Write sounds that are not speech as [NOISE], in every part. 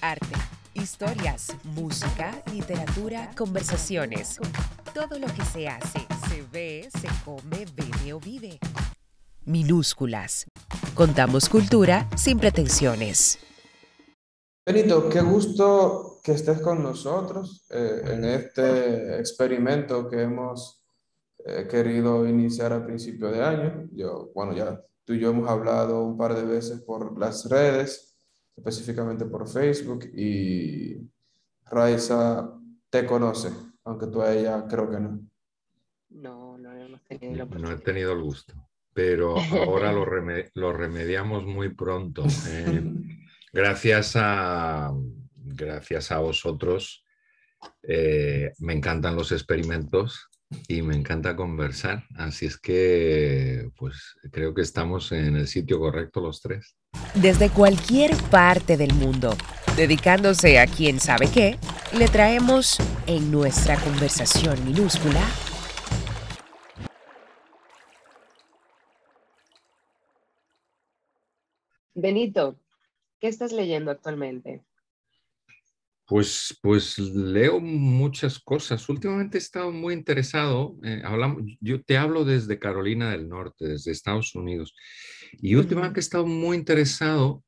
arte, historias, música, literatura, conversaciones. Todo lo que se hace, se ve, se come, bebe o vive. Minúsculas. Contamos cultura sin pretensiones. Benito, qué gusto que estés con nosotros eh, en este experimento que hemos eh, querido iniciar a principio de año. Yo, bueno, ya tú y yo hemos hablado un par de veces por las redes específicamente por Facebook, y Raiza te conoce, aunque tú a ella creo que no. No, no hemos tenido No he tenido el gusto, pero ahora lo, lo remediamos muy pronto. ¿eh? [LAUGHS] gracias, a, gracias a vosotros. Eh, me encantan los experimentos y me encanta conversar. Así es que, pues creo que estamos en el sitio correcto los tres. Desde cualquier parte del mundo, dedicándose a quien sabe qué, le traemos en nuestra conversación minúscula. Benito, ¿qué estás leyendo actualmente? Pues, pues leo muchas cosas. Últimamente he estado muy interesado. Eh, hablamos, yo te hablo desde Carolina del Norte, desde Estados Unidos. Y últimamente he estado muy interesado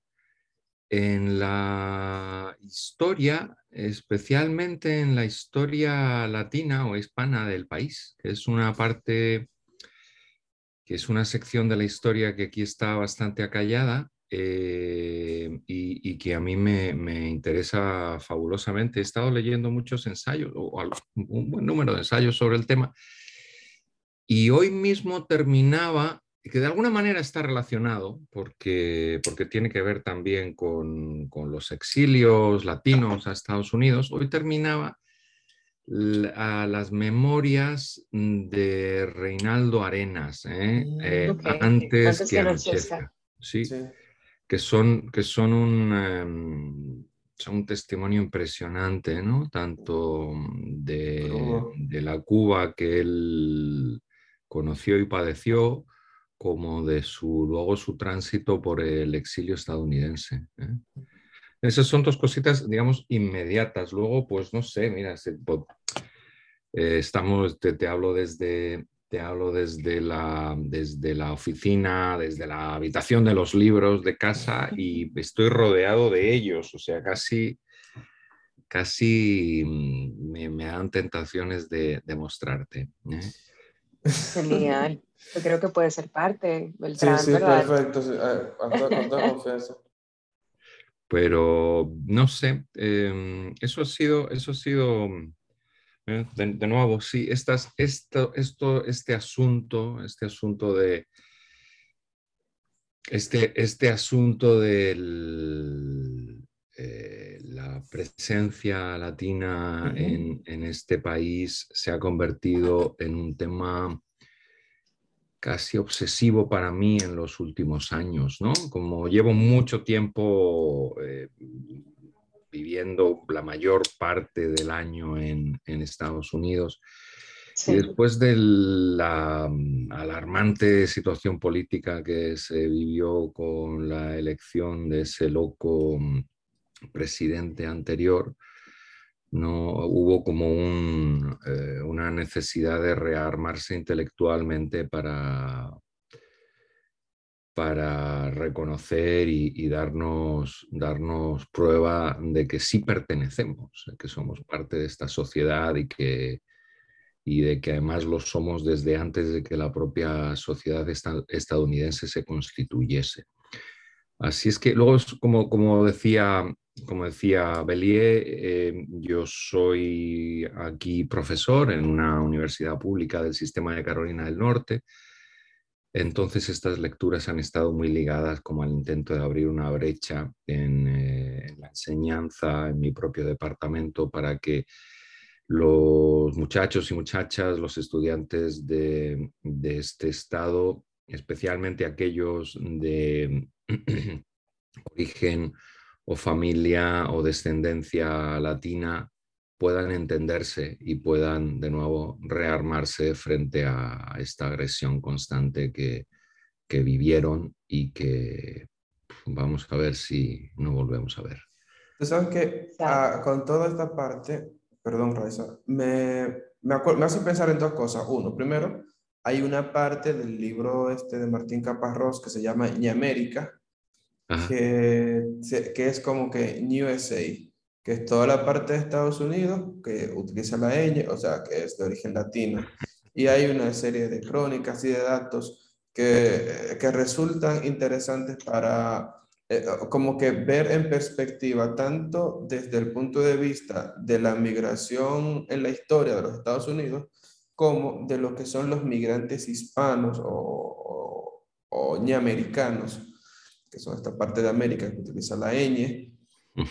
en la historia, especialmente en la historia latina o hispana del país, que es una parte, que es una sección de la historia que aquí está bastante acallada eh, y, que a mí me, interesa fabulosamente. He estado leyendo muchos ensayos, o un buen número de ensayos sobre el tema, y hoy mismo terminaba, que de alguna manera está relacionado, porque, porque tiene que ver también con, los exilios latinos a Estados Unidos, hoy terminaba a las memorias de Reinaldo Arenas, ¿eh? Mm, eh, antes, que Anochezca. ¿sí? Que son, que son un, son un testimonio impresionante, ¿no? Tanto de, de, la Cuba que él conoció y padeció, como de su, luego su tránsito por el exilio estadounidense. ¿eh? Esas son dos cositas, digamos, inmediatas. Luego, pues no sé, mira, eh, estamos, te, te, hablo desde, te hablo desde la, desde la oficina, desde la habitación de los libros de casa y estoy rodeado de ellos, o sea, casi, casi mm, me, dan tentaciones de, mostrarte. ¿eh? Genial. Yo creo que puede ser parte del Sí, sí, perfecto. Sí. confianza. Pero no sé, em, eso ha sido, eso ha sido ¿eh? De, nuevo, sí, estas, esto, esto, este asunto, este asunto de este, este asunto de eh, la presencia latina en, en, este país se ha convertido en un tema casi obsesivo para mí en los últimos años, ¿no? Como llevo mucho tiempo eh, viviendo la mayor parte del año en, Estados Unidos. Y después de la mm, alarmante situación política que se vivió con la elección de ese loco mm, presidente anterior, no hubo como eh, una necesidad de rearmarse intelectualmente para, para reconocer y, darnos, darnos prueba de que sí pertenecemos, que somos parte de esta sociedad y, que, y de que además lo somos desde antes de que la propia sociedad estadounidense se constituyese. Así es que luego, como, como decía, como decía Bellier, eh, yo soy aquí profesor en una universidad pública del sistema de Carolina del Norte. Entonces estas lecturas han estado muy ligadas como al intento de abrir una brecha en, eh, la enseñanza en mi propio departamento para que los muchachos y muchachas, los estudiantes de, este estado, especialmente aquellos de [CLEARS THROAT] origen o familia o descendencia latina, puedan entenderse y puedan de nuevo rearmarse frente a esta agresión constante que, vivieron y que vamos a ver si no volvemos a ver. Tú sabes que ah, con toda esta parte, perdón, Raiza, me, me, me, hace pensar en dos cosas. Uno, primero, hay una parte del libro este de Martín Caparrós que se llama Ñamérica, que, que es como que New USA, que es toda la parte de Estados Unidos que utiliza la ñ, o sea, que es de origen latino. Y hay una serie de crónicas y de datos que, que resultan interesantes para eh, como que ver en perspectiva tanto desde el punto de vista de la migración en la historia de los Estados Unidos como de lo que son los migrantes hispanos o, o, o americanos, que son esta parte de América que utiliza la ñ,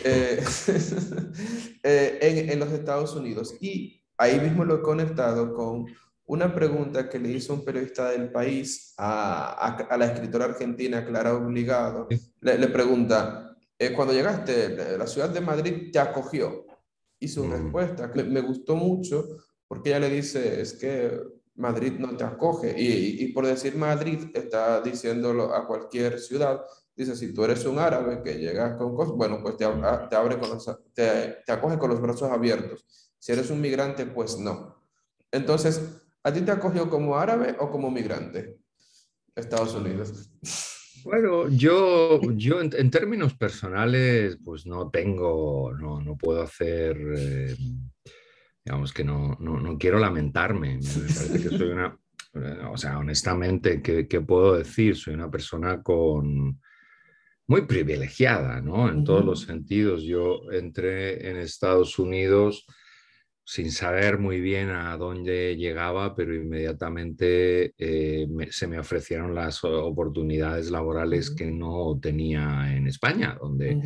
eh, [LAUGHS] eh, en, en los Estados Unidos. Y ahí mismo lo he conectado con una pregunta que le hizo un periodista del país a, a, la escritora argentina Clara Obligado. Le, le pregunta, eh, cuando llegaste, la ciudad de Madrid te acogió. Y su mm. respuesta que me gustó mucho porque ella le dice, es que Madrid no te acoge. Y, y, por decir Madrid, está diciéndolo a cualquier ciudad. Dice, si tú eres un árabe que llegas con cosas, bueno, pues te, te abre con los, te, te acoge con los brazos abiertos. Si eres un migrante, pues no. Entonces, ¿A ti te acogió como árabe o como migrante? Estados Unidos. Bueno, yo, yo en, términos personales, pues no tengo, no, no puedo hacer, eh, digamos que no, no, no, quiero lamentarme. Me parece que soy una, o sea, honestamente, ¿qué, ¿qué, puedo decir? Soy una persona con muy privilegiada, ¿no? En todos los sentidos. Yo entré en Estados Unidos sin saber muy bien a dónde llegaba, pero inmediatamente eh, se me ofrecieron las oportunidades laborales que no tenía en España, donde,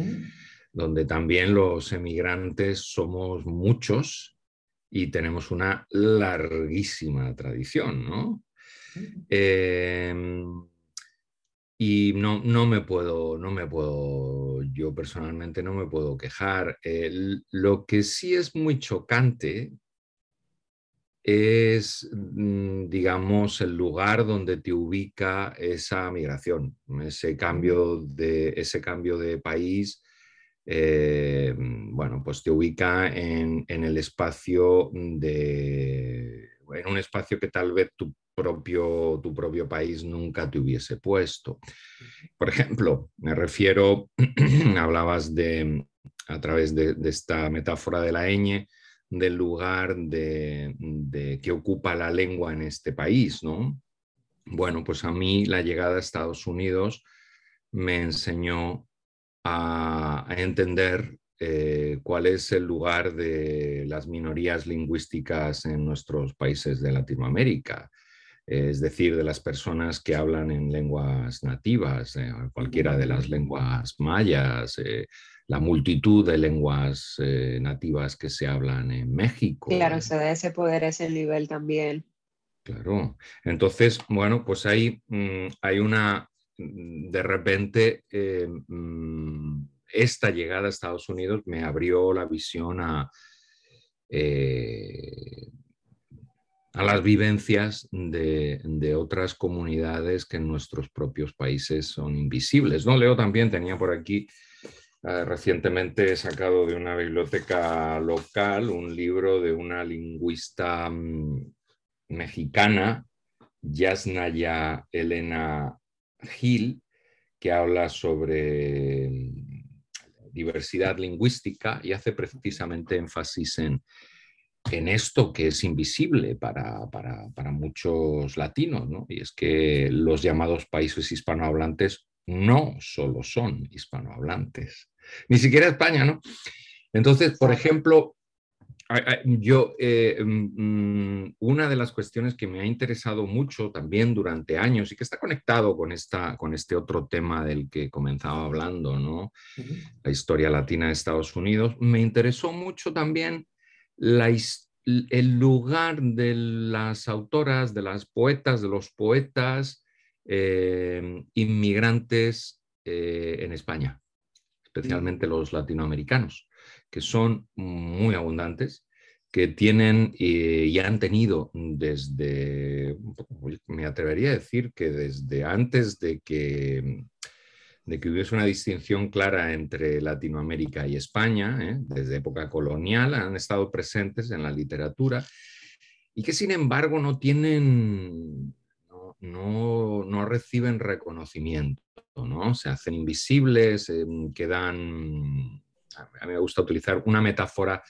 donde también los emigrantes somos muchos y tenemos una larguísima tradición, ¿no? Y no, no, me puedo, no me puedo, yo personalmente no me puedo quejar. lo que sí es muy chocante es, mm, digamos, el lugar donde te ubica esa migración, ese cambio de, ese cambio de país. Eh, bueno, pues te ubica en, en, el espacio de, en un espacio que tal vez tú propio, tu propio país nunca te hubiese puesto. Por ejemplo, me refiero, [CLEARS THROAT] hablabas de, a través de, esta metáfora de la ñ, del lugar de, que ocupa la lengua en este país, ¿no? Bueno, pues a mí la llegada a Estados Unidos me enseñó a, entender eh, cuál es el lugar de las minorías lingüísticas en nuestros países de Latinoamérica es decir, de las personas que hablan en lenguas nativas, eh, cualquiera de las lenguas mayas, eh, la multitud de lenguas eh, nativas que se hablan en México. Claro, se da ese poder, ese nivel también. Claro. Entonces, bueno, pues ahí mm, hay una, mm, de repente, mm, esta llegada a Estados Unidos me abrió la visión a a las vivencias de, otras comunidades que en nuestros propios países son invisibles. ¿no? Leo también tenía por aquí eh, recientemente sacado de una biblioteca local un libro de una lingüista mm, mexicana, Yasnaya Elena Gil, que habla sobre mm, diversidad lingüística y hace precisamente énfasis en en esto que es invisible para, muchos latinos, ¿no? Y es que los llamados países hispanohablantes no solo son hispanohablantes, ni siquiera España, ¿no? Entonces, por ejemplo, yo, eh, mm, una de las cuestiones que me ha interesado mucho también durante años y que está conectado con, esta, con este otro tema del que comenzaba hablando, ¿no? La historia latina de Estados Unidos, me interesó mucho también el lugar de las autoras, de las poetas, de los poetas eh, inmigrantes eh, en España, especialmente los latinoamericanos, que son muy abundantes, que tienen y han tenido desde, me atrevería a decir que desde antes de que de que hubiese una distinción clara entre Latinoamérica y España, ¿eh? desde época colonial han estado presentes en la literatura y que sin embargo no tienen, no, no, reciben reconocimiento, ¿no? se hacen invisibles, eh, quedan, a mí me gusta utilizar una metáfora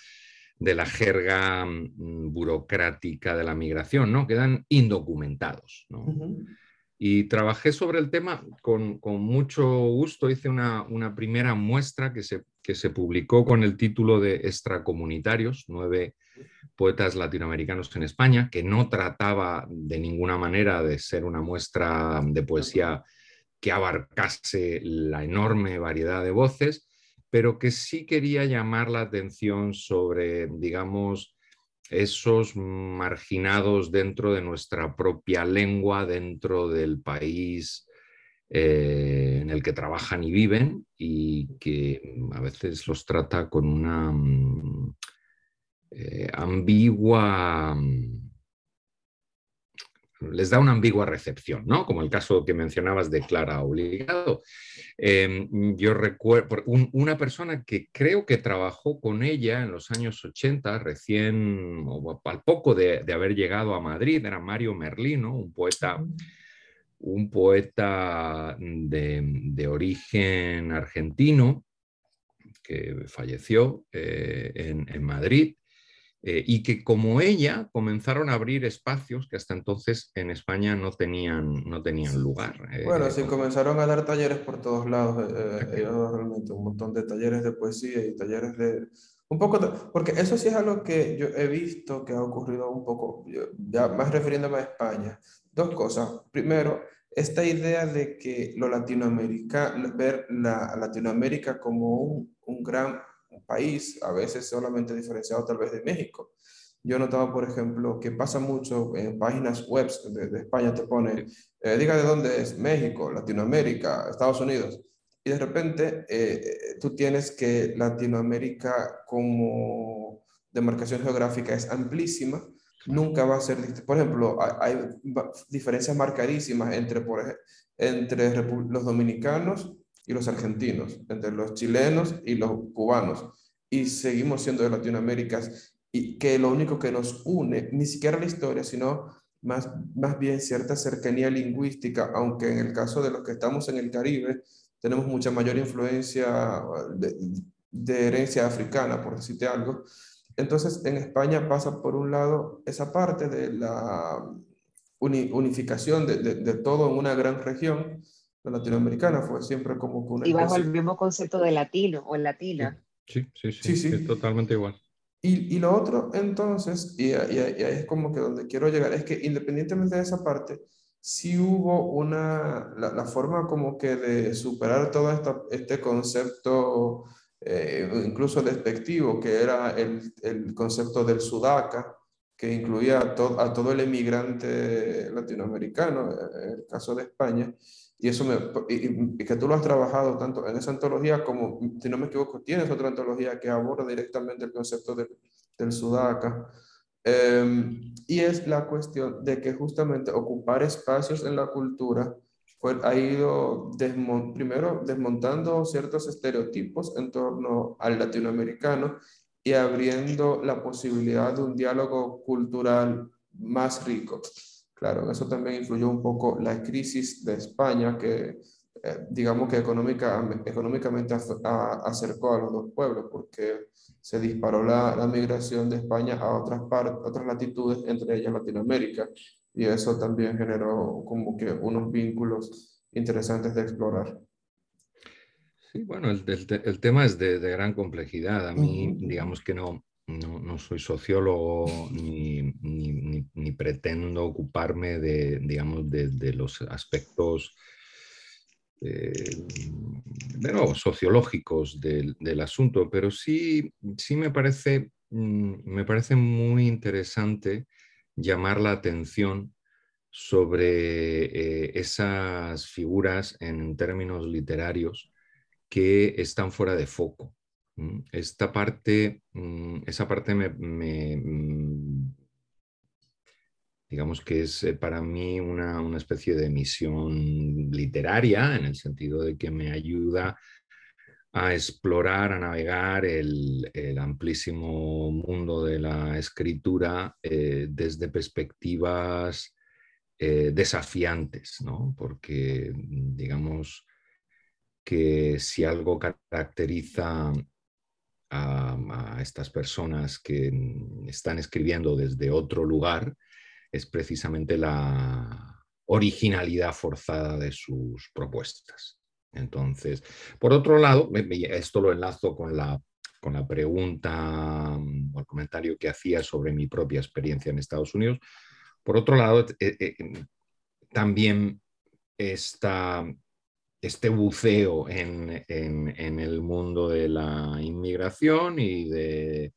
de la jerga mm, burocrática de la migración, ¿no? quedan indocumentados. ¿no? Y trabajé sobre el tema con, mucho gusto. Hice una, primera muestra que se, que se, publicó con el título de Extracomunitarios, nueve poetas latinoamericanos en España, que no trataba de ninguna manera de ser una muestra de poesía que abarcase la enorme variedad de voces, pero que sí quería llamar la atención sobre, digamos, esos marginados dentro de nuestra propia lengua, dentro del país eh, en el que trabajan y viven y que a veces los trata con una mm, eh, ambigua les da una ambigua recepción, ¿no? Como el caso que mencionabas de Clara Obligado. Em, yo recuerdo una persona que creo que trabajó con ella en los años 80, recién, o al poco de, haber llegado a Madrid, era Mario Merlino, un poeta, un poeta de, origen argentino que falleció eh, en Madrid eh, y que como ella comenzaron a abrir espacios que hasta entonces en España no tenían, no tenían lugar. Eh, bueno, sí, comenzaron a dar talleres por todos lados, eh, realmente un montón de talleres de poesía y talleres de... Un poco, porque eso sí es algo que yo he visto que ha ocurrido un poco, ya más refiriéndome a España. Dos cosas. Primero, esta idea de que lo Latinoamérica, ver la Latinoamérica como un, un gran país, a veces solamente diferenciado tal vez de México. Yo notaba, por ejemplo, que pasa mucho en páginas web de, España, te pone, eh, diga de dónde es, México, Latinoamérica, Estados Unidos. Y de repente eh, tú tienes que Latinoamérica como demarcación geográfica es amplísima, nunca va a ser, por ejemplo, hay, diferencias marcadísimas entre, por, entre los dominicanos y los argentinos, entre los chilenos y los cubanos, y seguimos siendo de Latinoamérica, y que lo único que nos une, ni siquiera la historia, sino más, más bien cierta cercanía lingüística, aunque en el caso de los que estamos en el Caribe, tenemos mucha mayor influencia de, herencia africana, por decirte algo. Entonces, en España pasa por un lado esa parte de la unificación de, de todo en una gran región, la latinoamericana fue siempre como que una... Y bajo el mismo concepto de latino o latina. Sí, sí, sí, sí, es totalmente igual. Y, y, lo otro, entonces, y, ahí es como que donde quiero llegar, es que independientemente de esa parte, sí hubo una, la, la forma como que de superar todo esta, este concepto, eh, incluso despectivo, que era el, el concepto del sudaca, que incluía a, a todo el emigrante latinoamericano, en el caso de España, y eso me, y, que tú lo has trabajado tanto en esa antología como, si no me equivoco, tienes otra antología que aborda directamente el concepto de, del sudaca. Em, y es la cuestión de que justamente ocupar espacios en la cultura ha ido primero desmontando ciertos estereotipos en torno al latinoamericano y abriendo la posibilidad de un diálogo cultural más rico. Claro, eso también influyó un poco la crisis de España, que eh, digamos que económica, económicamente acercó a los dos pueblos, porque se disparó la, la migración de España a otras, otras latitudes, entre ellas Latinoamérica, y eso también generó como que unos vínculos interesantes de explorar. Sí, bueno, el, el, tema es de, de, gran complejidad. A mí, digamos que no, no, soy sociólogo ni, pretendo ocuparme de, digamos, de, los aspectos eh, sociológicos del, asunto, pero sí, sí me, parece, mm, me parece muy interesante llamar la atención sobre eh, esas figuras en términos literarios que están fuera de foco. Mm, esta parte, mm, esa parte me, mm, digamos que es eh, para mí una, una, especie de misión literaria, en el sentido de que me ayuda a explorar, a navegar el, el amplísimo mundo de la escritura eh, desde perspectivas eh, desafiantes, ¿no? Porque, digamos, que si algo caracteriza a, estas personas que están escribiendo desde otro lugar es precisamente la originalidad forzada de sus propuestas. Entonces, por otro lado, esto lo enlazo con la, con la pregunta o el comentario que hacía sobre mi propia experiencia en Estados Unidos. Por otro lado, eh, eh, también está este buceo en, el mundo de la inmigración y de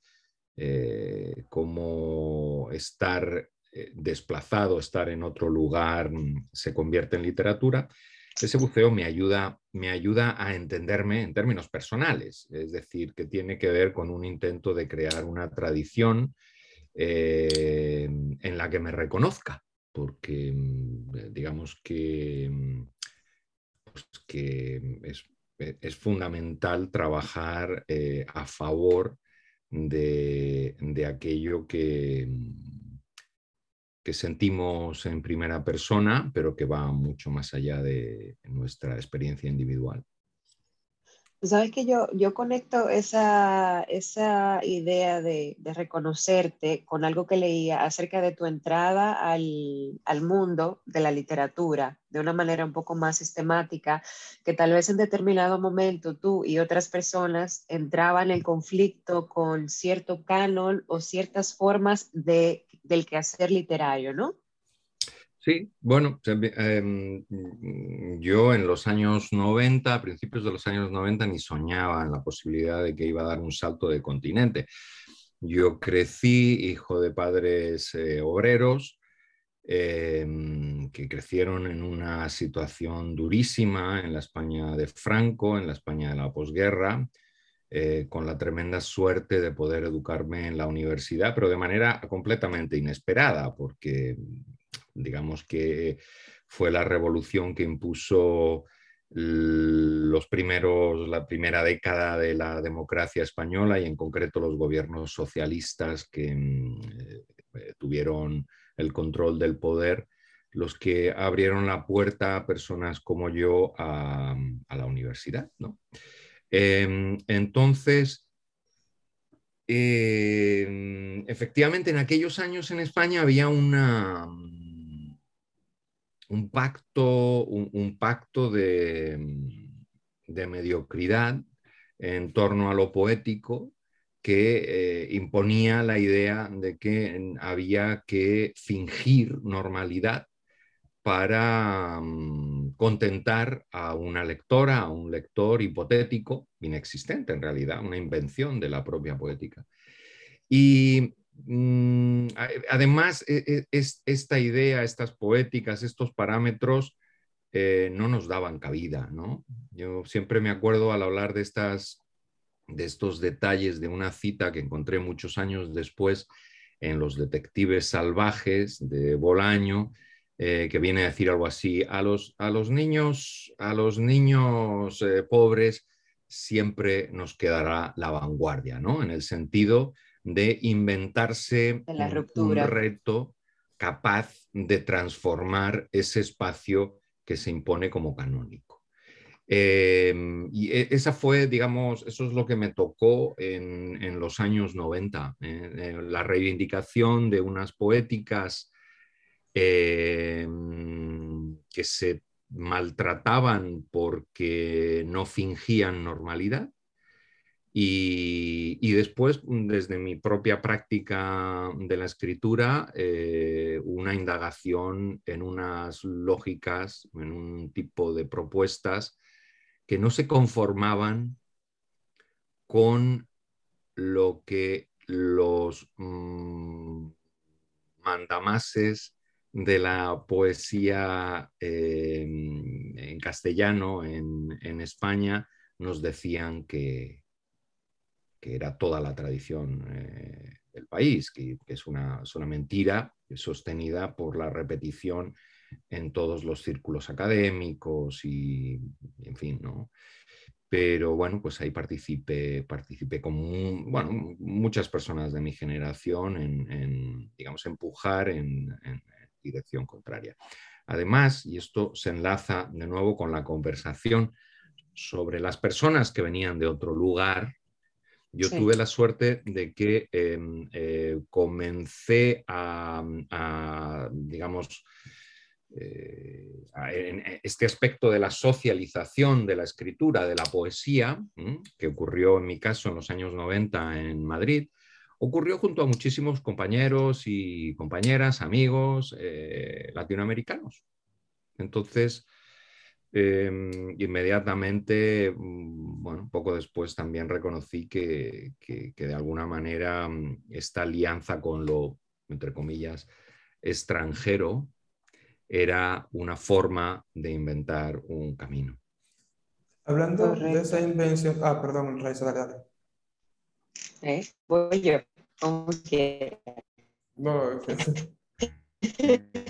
eh, cómo estar eh, desplazado, estar en otro lugar, mm, se convierte en literatura. Ese buceo me ayuda, me ayuda a entenderme en términos personales, es decir, que tiene que ver con un intento de crear una tradición eh, en la que me reconozca, porque mm, digamos que mm, pues, que eh, es, fundamental trabajar eh, a favor de, aquello que, que sentimos en primera persona, pero que va mucho más allá de nuestra experiencia individual. Sabes que yo, yo conecto esa, esa idea de, reconocerte con algo que leía acerca de tu entrada al, al, mundo de la literatura de una manera un poco más sistemática, que tal vez en determinado momento tú y otras personas entraban en conflicto con cierto canon o ciertas formas de, del quehacer literario, ¿no? Sí, bueno, em, yo en los años 90, a principios de los años 90, ni soñaba en la posibilidad de que iba a dar un salto de continente. Yo crecí hijo de padres eh, obreros em, que crecieron en una situación durísima en la España de Franco, en la España de la posguerra, eh, con la tremenda suerte de poder educarme en la universidad, pero de manera completamente inesperada, porque digamos que fue la revolución que impuso los primeros, la primera década de la democracia española y en concreto los gobiernos socialistas que mm, eh, tuvieron el control del poder, los que abrieron la puerta a personas como yo a, la universidad. Em, entonces, em, efectivamente, en aquellos años en España había una un pacto, un, pacto de, mediocridad en torno a lo poético que eh, imponía la idea de que había que fingir normalidad para mm, contentar a una lectora, a un lector hipotético, inexistente en realidad, una invención de la propia poética. Y Mm, además, e, e, esta idea, estas poéticas, estos parámetros eh, no nos daban cabida, ¿no? Yo siempre me acuerdo al hablar de, estas, de estos detalles de una cita que encontré muchos años después en Los Detectives Salvajes de Bolaño, eh, que viene a decir algo así, a los, a los niños, a los niños eh, pobres siempre nos quedará la vanguardia, ¿no? En el sentido de inventarse un reto capaz de transformar ese espacio que se impone como canónico. Em, y e, esa fue, digamos, eso es lo que me tocó en, los años 90, ¿eh? Eh, la reivindicación de unas poéticas em, que se maltrataban porque no fingían normalidad y, después, mm, desde mi propia práctica de la escritura, eh, una indagación en unas lógicas, en un tipo de propuestas que no se conformaban con lo que los mm, mandamases de la poesía eh, en castellano en España nos decían que, era toda la tradición eh, del país, que, es, una, mentira sostenida por la repetición en todos los círculos académicos y, en fin, ¿no? Pero bueno, pues ahí participé, como bueno, muchas personas de mi generación en, digamos, empujar en, en dirección contraria. Además, y esto se enlaza de nuevo con la conversación sobre las personas que venían de otro lugar, yo tuve la suerte de que em, eh, comencé a, digamos, eh, en este aspecto de la socialización de la escritura, de la poesía, que ocurrió en mi caso en los años 90 en Madrid, ocurrió junto a muchísimos compañeros y compañeras, amigos eh, latinoamericanos. Entonces, Em, inmediatamente, mm, bueno, poco después también reconocí que, de alguna manera mm, esta alianza con lo, entre comillas, extranjero era una forma de inventar un camino. Hablando de esa invención, ah, perdón, Raiza, dale, dale. ¿Eh? Voy yo, como No, [LAUGHS] [LAUGHS]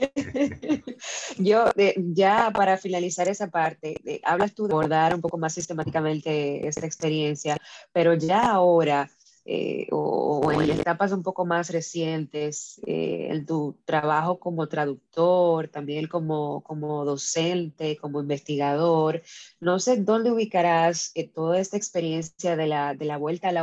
[LAUGHS] Yo, ya para finalizar esa parte, hablas tú de abordar un poco más sistemáticamente esta experiencia, pero ya ahora, eh, o, en etapas un poco más recientes, eh, en tu trabajo como traductor, también como, como docente, como investigador, no sé dónde ubicarás eh, toda esta experiencia de la, de la vuelta a la,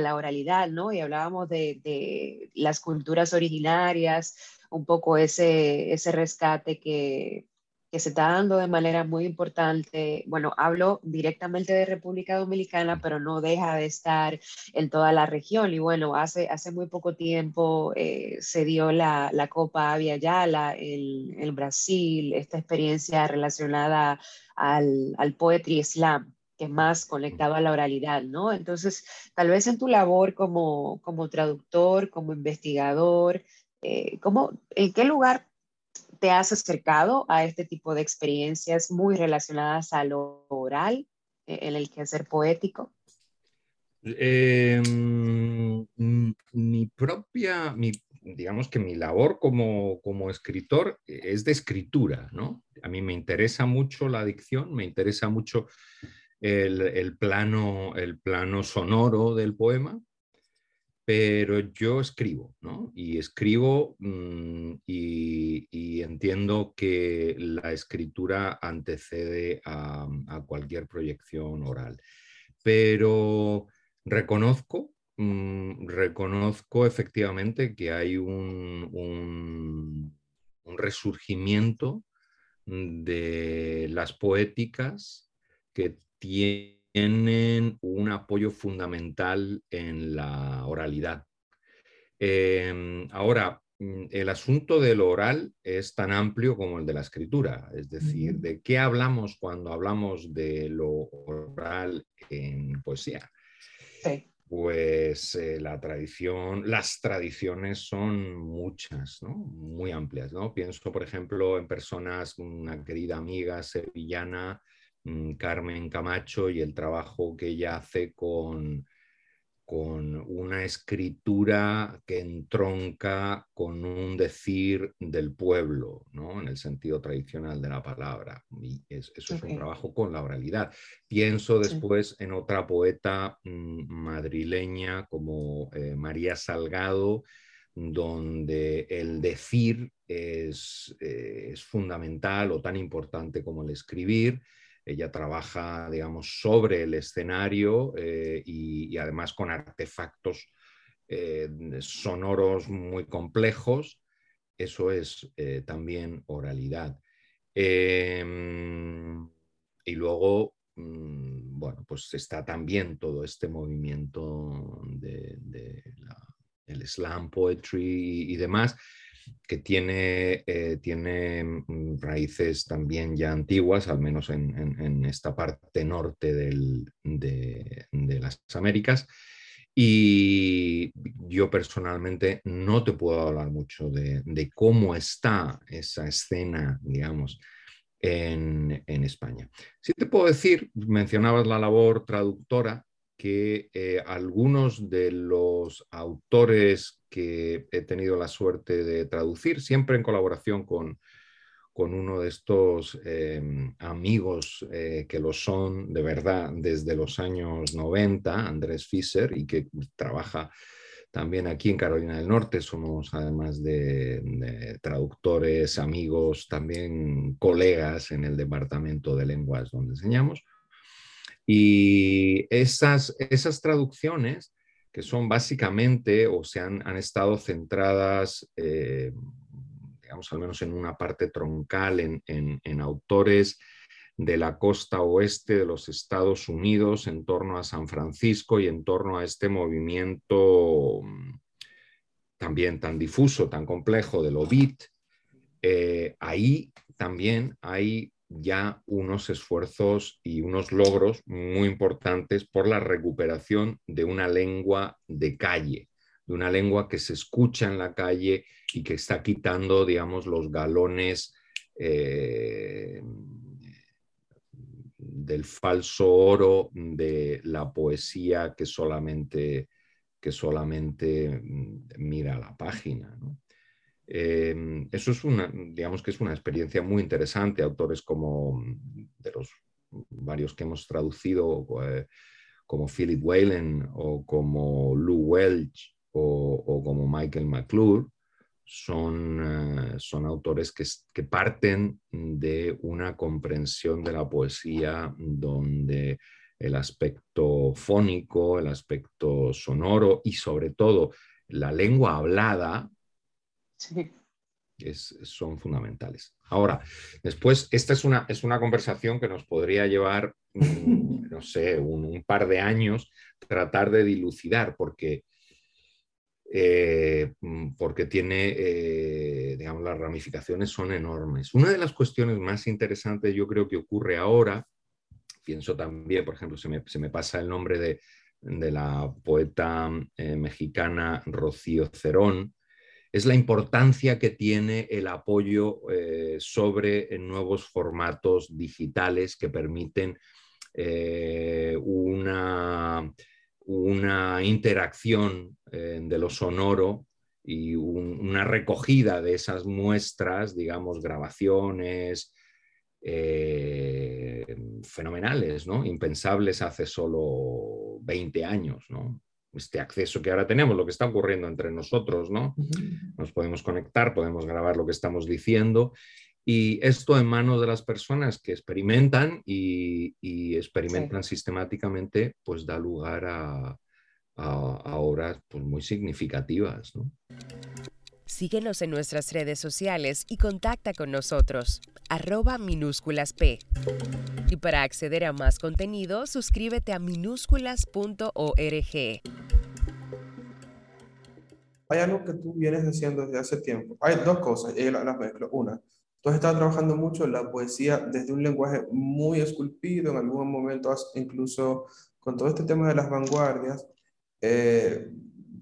la, oralidad, ¿no? Y hablábamos de, de las culturas originarias, un poco ese, ese rescate que, que se está dando de manera muy importante. Bueno, hablo directamente de República Dominicana, pero no deja de estar en toda la región. Y bueno, hace, hace muy poco tiempo eh, se dio la, la Copa Avia Yala en, en, Brasil, esta experiencia relacionada al, al Poetry Slam que más conectado a la oralidad, ¿no? Entonces, tal vez en tu labor como, como traductor, como investigador, eh, ¿En qué lugar te has acercado a este tipo de experiencias muy relacionadas a lo oral, eh, en el quehacer poético? Em, mi propia, digamos que mi labor como, como, escritor es de escritura, ¿no? A mí me interesa mucho la dicción, me interesa mucho el, el, plano, el plano sonoro del poema, pero yo escribo, ¿no? Y escribo mm, y, entiendo que la escritura antecede a, cualquier proyección oral. Pero reconozco, mm, reconozco efectivamente que hay un, un, un resurgimiento de las poéticas que tienen tienen un apoyo fundamental en la oralidad. Em, ahora, mm, el asunto del oral es tan amplio como el de la escritura, es decir, ¿de qué hablamos cuando hablamos de lo oral en poesía? Pues eh, la tradición, las tradiciones son muchas, muy amplias. ¿no? Pienso, por ejemplo, en personas, una querida amiga sevillana, Carmen Camacho y el trabajo que ella hace con, con una escritura que entronca con un decir del pueblo, ¿no? en el sentido tradicional de la palabra. Y eso es un trabajo con la oralidad. Pienso después en otra poeta mm, madrileña como eh, María Salgado, donde el decir es, eh, es fundamental o tan importante como el escribir ella trabaja, digamos, sobre el escenario eh, y, además con artefactos eh, sonoros muy complejos. Eso es eh, también oralidad. Em, y luego, mm, bueno, pues está también todo este movimiento del de, slam poetry y demás, que tiene, eh, tiene mm, raíces también ya antiguas, al menos en, esta parte norte de, las Américas. Y yo personalmente no te puedo hablar mucho de, cómo está esa escena, digamos, en, España. Sí te puedo decir, mencionabas la labor traductora, que eh, algunos de los autores que he tenido la suerte de traducir, siempre en colaboración con, con uno de estos em, amigos eh, que lo son de verdad desde los años 90, Andrés Fischer, y que trabaja también aquí en Carolina del Norte. Somos además de, traductores, amigos, también colegas en el departamento de lenguas donde enseñamos. Y esas, esas traducciones que son básicamente o se han, estado centradas, eh, digamos, al menos en una parte troncal, en, autores de la costa oeste de los Estados Unidos, en torno a San Francisco y en torno a este movimiento mm, también tan difuso, tan complejo del OBIT. Eh, ahí también hay ya unos esfuerzos y unos logros muy importantes por la recuperación de una lengua de calle, de una lengua que se escucha en la calle y que está quitando, digamos, los galones eh, del falso oro de la poesía que solamente, que solamente mm, mira la página. Em, eso es una, digamos que es una experiencia muy interesante. Autores como de los varios que hemos traducido, eh, como Philip Whalen o como Lou Welch o, como Michael McClure, son, eh, son autores que, que, parten de una comprensión de la poesía donde el aspecto fónico, el aspecto sonoro y sobre todo la lengua hablada son fundamentales. Ahora, después, esta es una, es una conversación que nos podría llevar, mm, no sé, un, par de años tratar de dilucidar, porque, eh, mm, porque tiene, eh, digamos, las ramificaciones son enormes. Una de las cuestiones más interesantes yo creo que ocurre ahora, pienso también, por ejemplo, se me, pasa el nombre de, la poeta eh, mexicana Rocío Cerón, es la importancia que tiene el apoyo eh, sobre nuevos formatos digitales que permiten eh, una, una, interacción eh, de lo sonoro y una recogida de esas muestras, digamos, grabaciones fenomenales, ¿no? impensables hace solo 20 años. ¿no? Este acceso que ahora tenemos, lo que está ocurriendo entre nosotros, ¿no? Nos podemos conectar, podemos grabar lo que estamos diciendo y esto en manos de las personas que experimentan y, experimentan sistemáticamente, pues da lugar a, a, obras pues, muy significativas, ¿no? Síguenos en nuestras redes sociales y contacta con nosotros, arroba minúsculas P. Y para acceder a más contenido, suscríbete a minúsculas.org. Hay algo que tú vienes haciendo desde hace tiempo. Hay dos cosas, y las mezclo. Una, tú has estado trabajando mucho la poesía desde un lenguaje muy esculpido, en algún momento incluso con todo este tema de las vanguardias. Eh,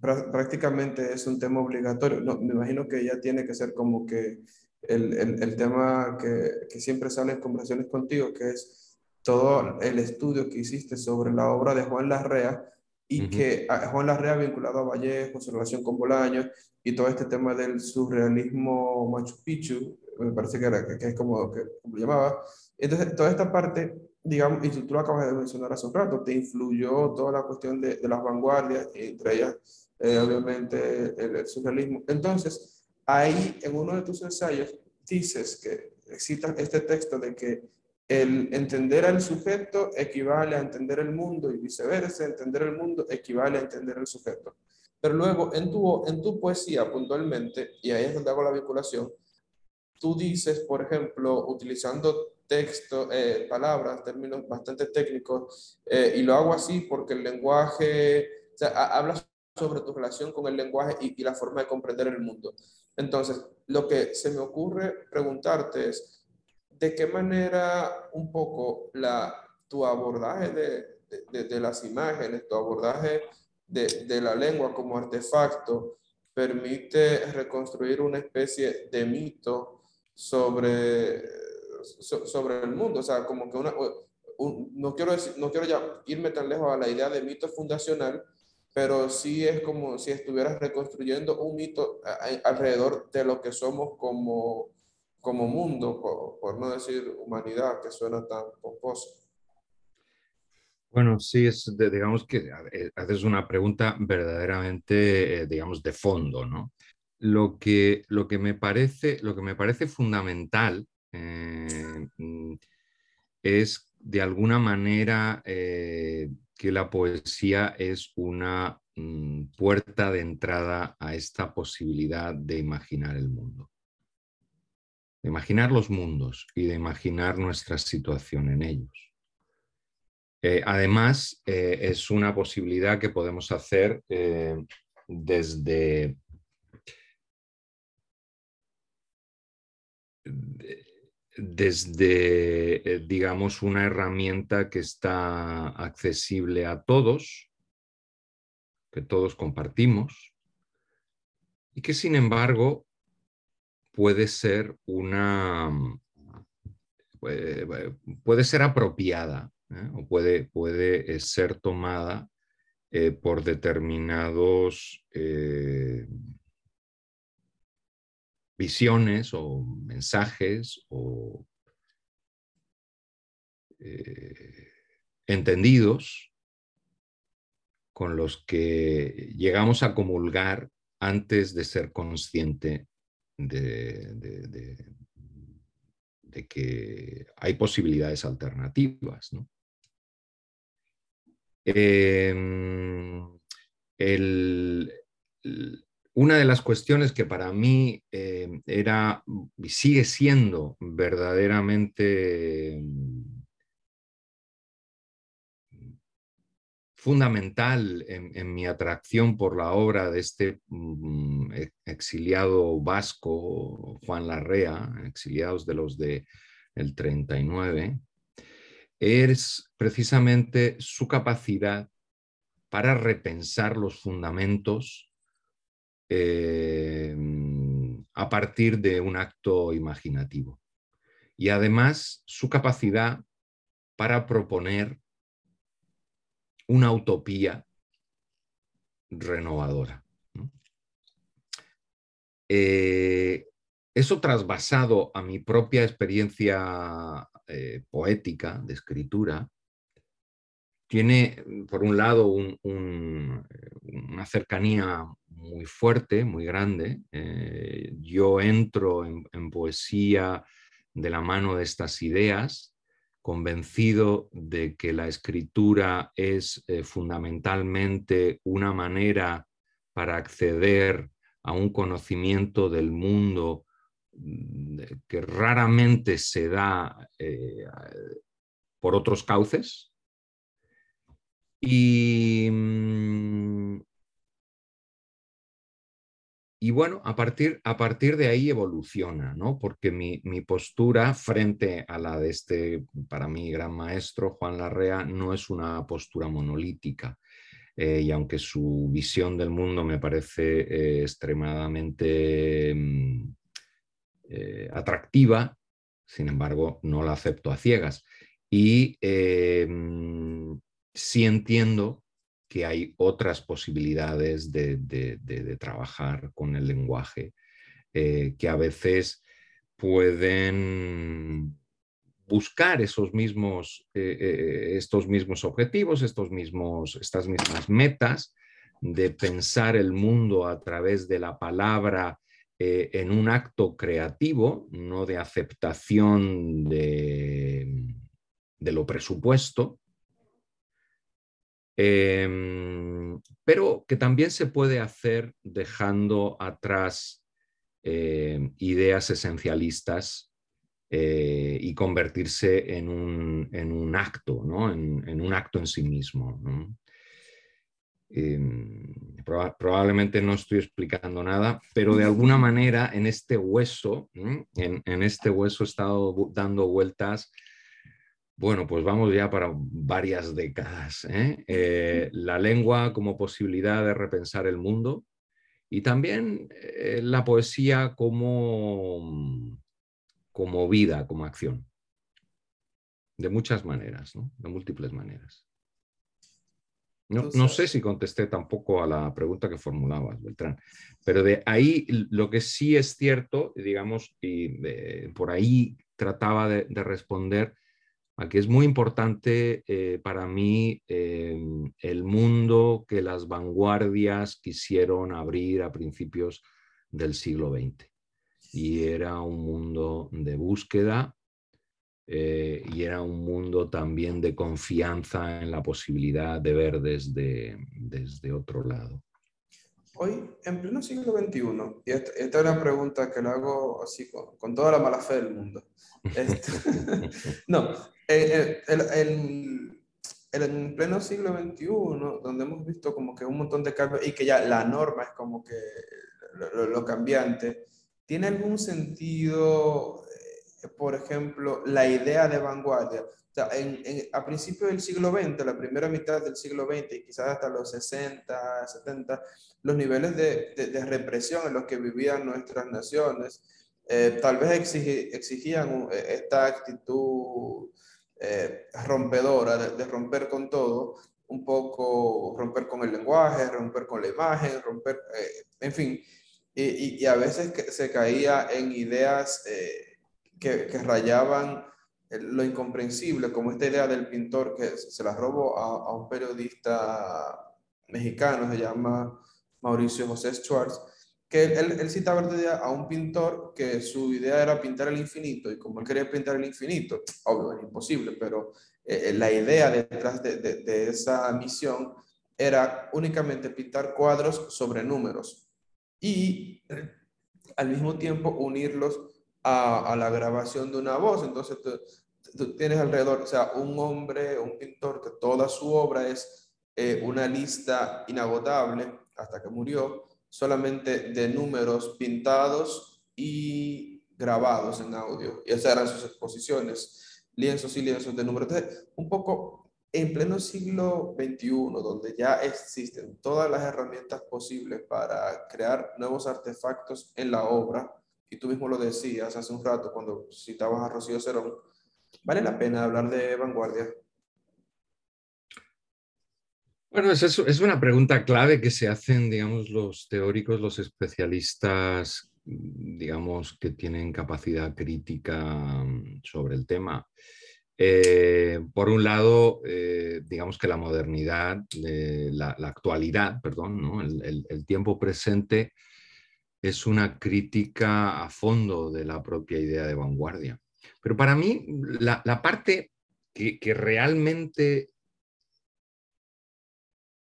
prácticamente es un tema obligatorio. No, me imagino que ya tiene que ser como que el, el, el tema que, que, siempre sale en conversaciones contigo, que es todo el estudio que hiciste sobre la obra de Juan Larrea y que Juan Larrea vinculado a Vallejo, su relación con Bolaños y todo este tema del surrealismo Machu Picchu, me parece que, era, que, es como, que, como lo llamaba. Entonces, toda esta parte digamos, y tú lo acabas de mencionar hace un rato, te influyó toda la cuestión de, de las vanguardias, entre ellas eh, obviamente el, surrealismo. Entonces, ahí en uno de tus ensayos dices que citas este texto de que el entender al sujeto equivale a entender el mundo y viceversa, entender el mundo equivale a entender el sujeto. Pero luego en tu, en tu poesía puntualmente, y ahí es donde hago la vinculación, tú dices, por ejemplo, utilizando texto, eh, palabras, términos bastante técnicos, eh, y lo hago así porque el lenguaje, o sea, hablas sobre tu relación con el lenguaje y, la forma de comprender el mundo. Entonces, lo que se me ocurre preguntarte es, ¿de qué manera un poco la, tu abordaje de, de, las imágenes, tu abordaje de, la lengua como artefacto permite reconstruir una especie de mito sobre, sobre el mundo? O sea, como que una, no quiero, decir, no quiero irme tan lejos a la idea de mito fundacional, pero sí es como si estuvieras reconstruyendo un mito alrededor de lo que somos como, como mundo, por, no decir humanidad, que suena tan pomposo. Bueno, sí, es digamos que haces una pregunta verdaderamente, eh, digamos, de fondo, ¿no? Lo que, lo que, me, parece, lo que me parece fundamental eh, mm, es de alguna manera eh, que la poesía es una mm, puerta de entrada a esta posibilidad de imaginar el mundo, de imaginar los mundos y de imaginar nuestra situación en ellos. Eh, además, eh, es una posibilidad que podemos hacer desde desde, eh, digamos, una herramienta que está accesible a todos, que todos compartimos, y que sin embargo puede ser una, puede, ser apropiada ¿eh? o puede, puede, ser tomada eh, por determinados visiones o mensajes o eh, entendidos con los que llegamos a comulgar antes de ser consciente de, que hay posibilidades alternativas. Em, el, una de las cuestiones que para mí eh, era y sigue siendo verdaderamente fundamental en, mi atracción por la obra de este mm, exiliado vasco, Juan Larrea, exiliados de los de el 39, es precisamente su capacidad para repensar los fundamentos eh, a partir de un acto imaginativo. Y además su capacidad para proponer una utopía renovadora. Eh, eso trasvasado a mi propia experiencia eh, poética de escritura, tiene, por un lado, una cercanía muy fuerte, muy grande. Eh, yo entro en, poesía de la mano de estas ideas, convencido de que la escritura es eh, fundamentalmente una manera para acceder a un conocimiento del mundo mm, que raramente se da eh, por otros cauces. Y, mm, y bueno, a partir, a partir de ahí evoluciona, ¿no? Porque mi, postura frente a la de este, para mí, gran maestro, Juan Larrea, no es una postura monolítica. Eh, y aunque su visión del mundo me parece eh, extremadamente mm, eh, atractiva, sin embargo, no la acepto a ciegas. Y mm, sí entiendo que hay otras posibilidades de, trabajar con el lenguaje eh, que a veces pueden buscar esos mismos, eh, eh, estos mismos objetivos, estos mismos, estas mismas metas de pensar el mundo a través de la palabra en un acto creativo, no de aceptación de, de lo presupuesto, Em, pero que también se puede hacer dejando atrás em, ideas esencialistas eh, y convertirse en un, acto, ¿no? en, un acto en sí mismo. Em, probablemente no estoy explicando nada, pero de alguna manera en este hueso, en, en, este hueso he estado dando vueltas bueno, pues vamos ya para varias décadas. ¿eh? Eh, la lengua como posibilidad de repensar el mundo y también eh, la poesía como, como vida, como acción. de muchas maneras, ¿no? de múltiples maneras. No, sé si contesté tampoco a la pregunta que formulabas, Beltrán, pero de ahí lo que sí es cierto, digamos, y eh, por ahí trataba de, responder a que es muy importante eh, para mí em, el mundo que las vanguardias quisieron abrir a principios del siglo XX. Y era un mundo de búsqueda, eh, y era un mundo también de confianza en la posibilidad de ver desde, desde otro lado. Hoy, en pleno siglo XXI, y esta, es una pregunta que le hago así con, con toda la mala fe del mundo. Este, [LAUGHS] no, eh, eh, el, en pleno siglo XXI, donde hemos visto como que un montón de cambios y que ya la norma es como que lo, lo cambiante, ¿tiene algún sentido por ejemplo, la idea de vanguardia. O sea, en, a principios del siglo XX, la primera mitad del siglo XX y quizás hasta los 60, 70, los niveles de, de, represión en los que vivían nuestras naciones eh, tal vez exigían eh, esta actitud eh, rompedora de, romper con todo, un poco romper con el lenguaje, romper con la imagen, romper, en fin, y, y, a veces se caía en ideas que, rayaban lo incomprensible, como esta idea del pintor que se la robó a, un periodista mexicano, se llama Mauricio José Schwartz, que él, él citaba a un pintor que su idea era pintar el infinito, y como él quería pintar el infinito, obvio, es imposible, pero eh, eh, la idea detrás de, de, esa misión era únicamente pintar cuadros sobre números y al mismo tiempo unirlos a, la grabación de una voz. Entonces tú, tienes alrededor, o sea, un hombre, un pintor que toda su obra es eh, una lista inagotable hasta que murió, solamente de números pintados y grabados en audio. Y esas eran sus exposiciones, lienzos y lienzos de números. Entonces, un poco en pleno siglo XXI, donde ya existen todas las herramientas posibles para crear nuevos artefactos en la obra, y tú mismo lo decías hace un rato cuando citabas a Rocío Cerón, ¿vale la pena hablar de vanguardia? Bueno, es, es una pregunta clave que se hacen, digamos, los teóricos, los especialistas, digamos, que tienen capacidad crítica mm, sobre el tema. Eh, por un lado, eh, digamos que la modernidad, la, actualidad, perdón, ¿no? el, tiempo presente es una crítica a fondo de la propia idea de vanguardia. Pero para mí, la, parte que, realmente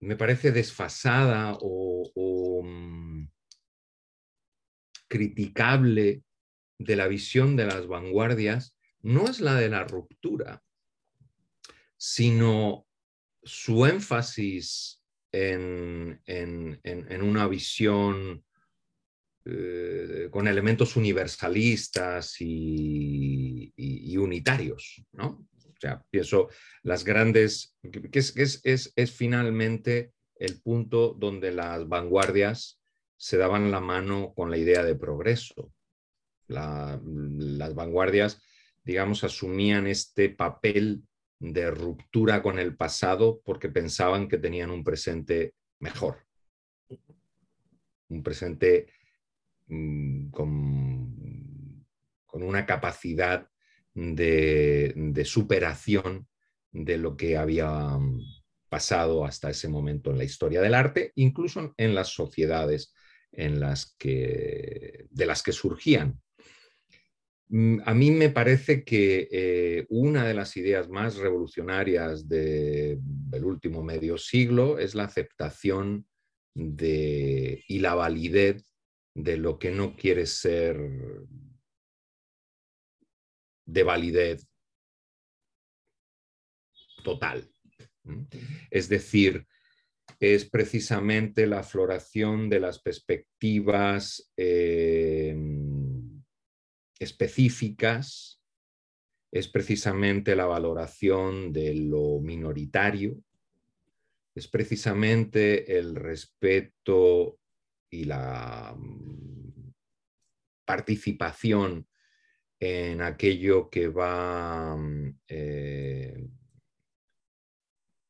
me parece desfasada o, mm, criticable de la visión de las vanguardias no es la de la ruptura, sino su énfasis en, en una visión eh, con elementos universalistas y, unitarios, ¿no? O sea, pienso las grandes, que es, finalmente el punto donde las vanguardias se daban la mano con la idea de progreso. las vanguardias, digamos, asumían este papel de ruptura con el pasado porque pensaban que tenían un presente mejor, un presente Mm, con, una capacidad de, superación de lo que había mm, pasado hasta ese momento en la historia del arte, incluso en las sociedades en las que, de las que surgían. Mm, a mí me parece que eh, una de las ideas más revolucionarias del último medio siglo es la aceptación de, y la validez de lo que no quiere ser de validez total. Es decir, es precisamente la floración de las perspectivas eh, específicas, es precisamente la valoración de lo minoritario, es precisamente el respeto y la mm, participación en aquello que va, mm, eh,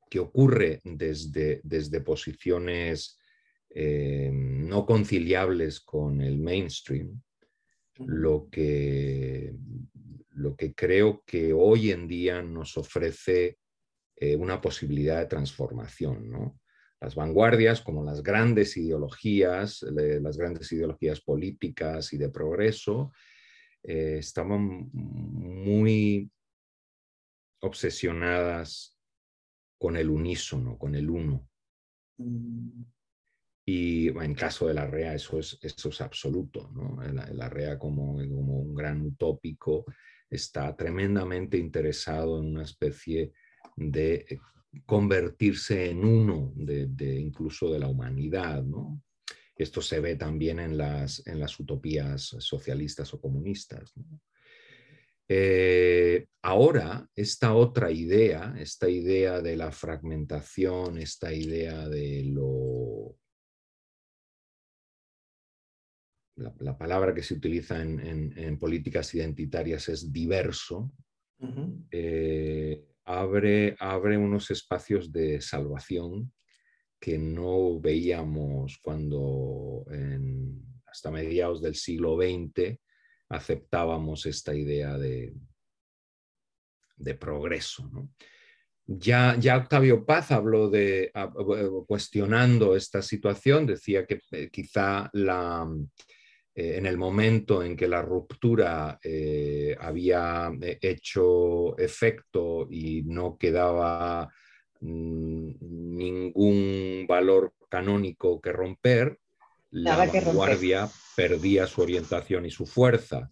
que ocurre desde, desde posiciones eh, no conciliables con el mainstream, lo que, lo que creo que hoy en día nos ofrece eh, una posibilidad de transformación. Las vanguardias, como las grandes ideologías, las grandes ideologías políticas y de progreso, eh, estaban muy obsesionadas con el unísono, con el uno. Mm. Y en caso de la REA eso es, eso es absoluto. ¿no? La, REA como, como, un gran utópico está tremendamente interesado en una especie de convertirse en uno, de, incluso de la humanidad. ¿no? Esto se ve también en las, en las utopías socialistas o comunistas. Eh, ahora, esta otra idea, esta idea de la fragmentación, esta idea de lo la, palabra que se utiliza en, políticas identitarias es diverso, eh, abre, abre unos espacios de salvación que no veíamos cuando hasta mediados del siglo XX aceptábamos esta idea de, de progreso. Ya, ya, Octavio Paz habló de, cuestionando esta situación, decía que eh, quizá la, eh, en el momento en que la ruptura eh, había eh, hecho efecto y no quedaba mm, ningún valor canónico que romper, la vanguardia perdía su orientación y su fuerza.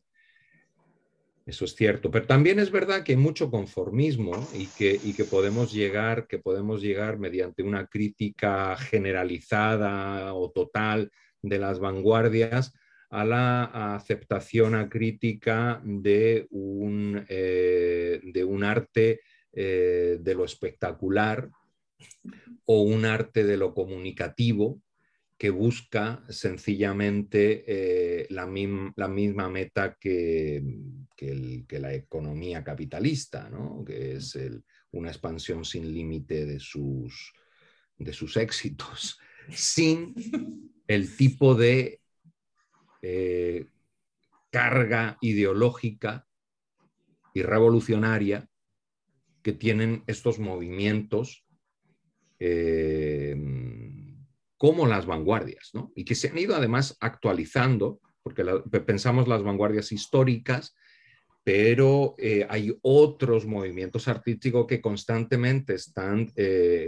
Eso es cierto, pero también es verdad que hay mucho conformismo y que, y que, podemos, llegar, que podemos llegar mediante una crítica generalizada o total de las vanguardias a la aceptación acrítica de un, eh, de un arte eh, de lo espectacular o un arte de lo comunicativo que busca sencillamente eh, la, misma meta que, la economía capitalista, que es una expansión sin límite de sus, de sus éxitos, sin el tipo de eh, carga ideológica y revolucionaria que tienen estos movimientos eh, como las vanguardias, y que se han ido además actualizando, porque pensamos las vanguardias históricas, pero eh, hay otros movimientos artísticos que constantemente están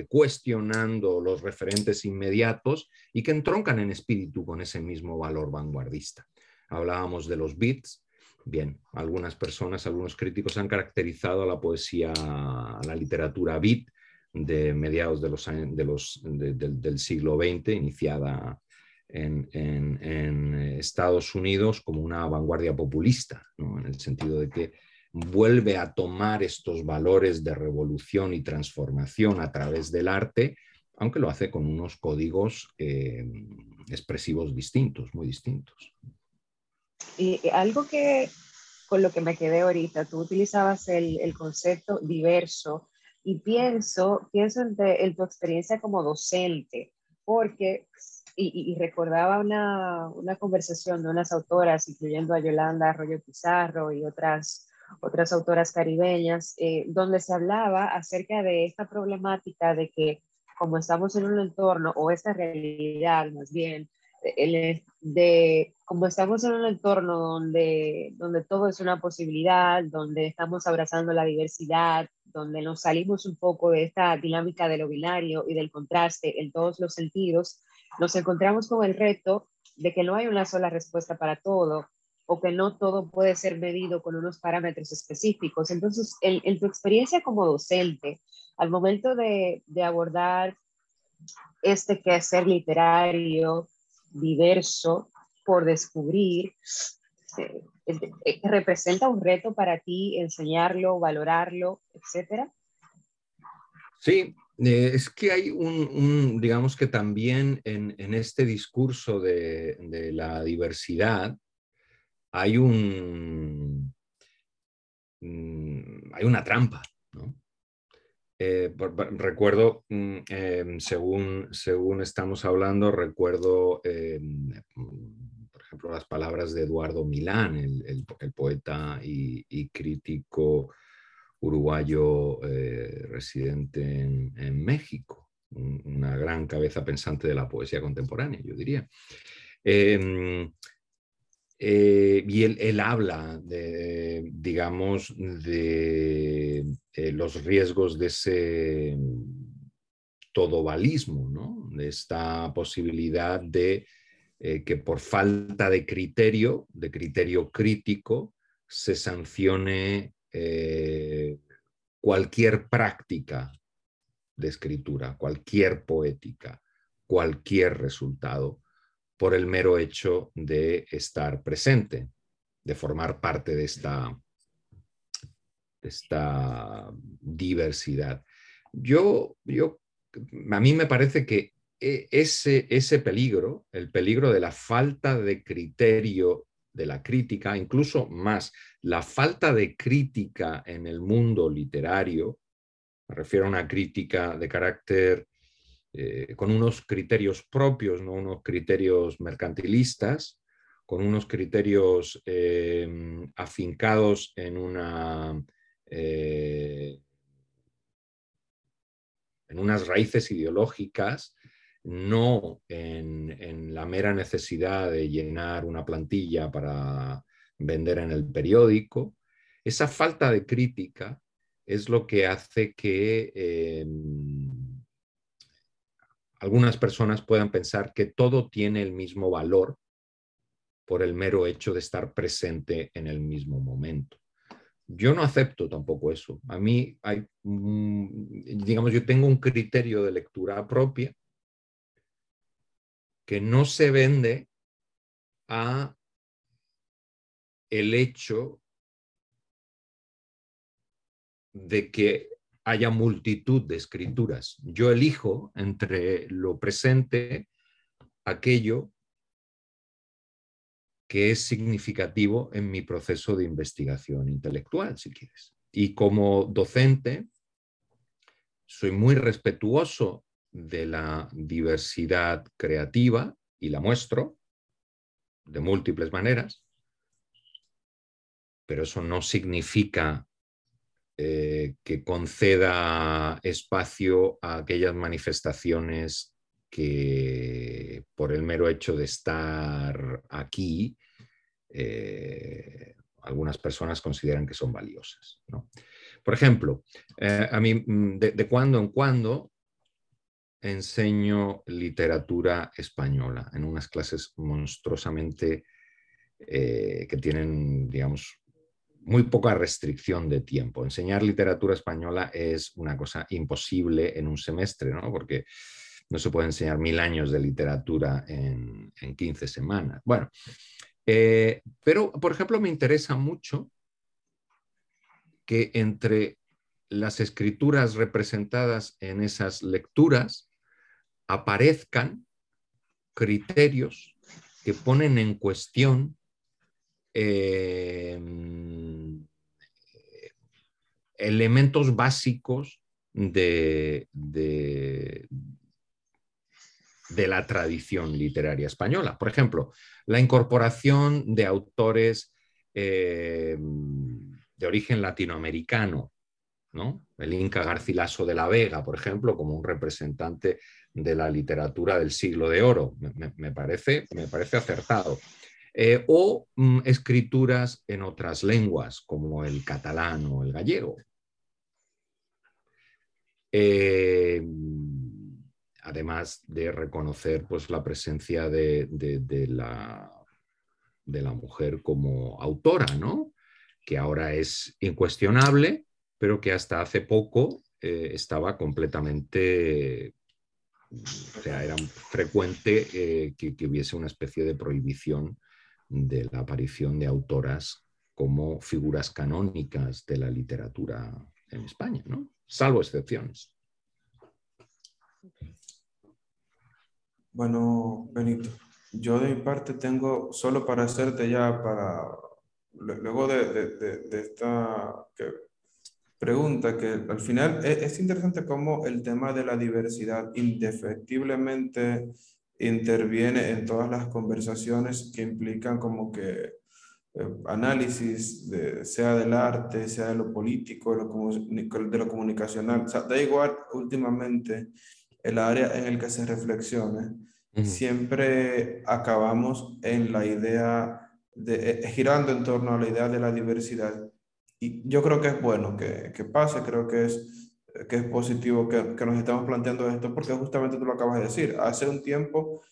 cuestionando los referentes inmediatos y que entroncan en espíritu con ese mismo valor vanguardista. Hablábamos de los beats. Bien, algunas personas, algunos críticos han caracterizado a la poesía, a la literatura beat de mediados de los, de los, del siglo XX, iniciada en, en, Estados Unidos como una vanguardia populista, en el sentido de que vuelve a tomar estos valores de revolución y transformación a través del arte aunque lo hace con unos códigos eh, expresivos distintos, muy distintos. Y algo que con lo que me quedé ahorita, tú utilizabas el, el concepto diverso y pienso, pienso en, tu experiencia como docente, porque, y, recordaba una, una, conversación de unas autoras, incluyendo a Yolanda Arroyo Pizarro y otras, otras autoras caribeñas, eh, donde se hablaba acerca de esta problemática de que como estamos en un entorno, o esta realidad más bien, de como estamos en un entorno donde, donde todo es una posibilidad, donde estamos abrazando la diversidad, donde nos salimos un poco de esta dinámica de lo binario y del contraste en todos los sentidos, nos encontramos con el reto de que no hay una sola respuesta para todo o que no todo puede ser medido con unos parámetros específicos. Entonces, en tu experiencia como docente, al momento de, abordar este quehacer literario diverso por descubrir, eh, eh, ¿representa un reto para ti enseñarlo, valorarlo, etcétera? Sí, eh, es que hay un, digamos que también en, este discurso de, la diversidad hay un, mm, hay una trampa, ¿no? Eh, recuerdo, mm, em, según, según estamos hablando, recuerdo, em, por ejemplo, las palabras de Eduardo Milán, el, poeta y, crítico uruguayo eh, residente en, México, una gran cabeza pensante de la poesía contemporánea, yo diría. Em, eh, y él, habla, digamos, de eh, los riesgos de ese todovalismo, ¿no? de esta posibilidad de que por falta de criterio, de criterio crítico, se sancione cualquier práctica de escritura, cualquier poética, cualquier resultado por el mero hecho de estar presente, de formar parte de esta, esta diversidad. Yo, yo, a mí me parece que e, ese, ese peligro, el peligro de la falta de criterio de la crítica, incluso más la falta de crítica en el mundo literario, me refiero a una crítica de carácter eh, con unos criterios propios, no unos criterios mercantilistas, con unos criterios em, afincados en una eh, en unas raíces ideológicas, no en, la mera necesidad de llenar una plantilla para vender en el periódico. Esa falta de crítica es lo que hace que em, algunas personas puedan pensar que todo tiene el mismo valor por el mero hecho de estar presente en el mismo momento. Yo no acepto tampoco eso. A mí hay, digamos, yo tengo un criterio de lectura propia que no se vende a el hecho de que haya multitud de escrituras. Yo elijo entre lo presente aquello que es significativo en mi proceso de investigación intelectual, si quieres. Y como docente, soy muy respetuoso de la diversidad creativa y la muestro de múltiples maneras, pero eso no significa eh, que conceda espacio a aquellas manifestaciones que por el mero hecho de estar aquí, eh, algunas personas consideran que son valiosas. Por ejemplo, eh, a mí mm, de, cuando en cuando enseño literatura española en unas clases monstruosamente que tienen, digamos, muy poca restricción de tiempo. Enseñar literatura española es una cosa imposible en un semestre, ¿no? Porque no se puede enseñar mil años de literatura en, 15 semanas. Bueno, eh, pero por ejemplo me interesa mucho que entre las escrituras representadas en esas lecturas aparezcan criterios que ponen en cuestión Em, elementos básicos de, de, la tradición literaria española. Por ejemplo, la incorporación de autores em, de origen latinoamericano, ¿no? el Inca Garcilaso de la Vega, por ejemplo, como un representante de la literatura del siglo de oro. me parece, me parece acertado. Eh, o mm, escrituras en otras lenguas, como el catalán o el gallego. Eh, además de reconocer pues, la presencia de, la, de, la, mujer como autora, ¿no? que ahora es incuestionable, pero que hasta hace poco eh, estaba completamente o sea, era frecuente que, que, hubiese una especie de prohibición de la aparición de autoras como figuras canónicas de la literatura en España, ¿no? salvo excepciones. Bueno, Benito, yo de mi parte tengo, solo para hacerte ya, para luego de, esta pregunta, que al final es, es, interesante cómo el tema de la diversidad indefectiblemente interviene en todas las conversaciones que implican como que eh, análisis, de, sea del arte, sea de lo político, de lo, de lo comunicacional. O sea, da igual últimamente el área en el que se reflexione, siempre acabamos en la idea de, eh, girando en torno a la idea de la diversidad. Y yo creo que es bueno que, que pase, creo que es, que es positivo que, que nos estamos planteando esto, porque justamente tú lo acabas de decir, hace un tiempo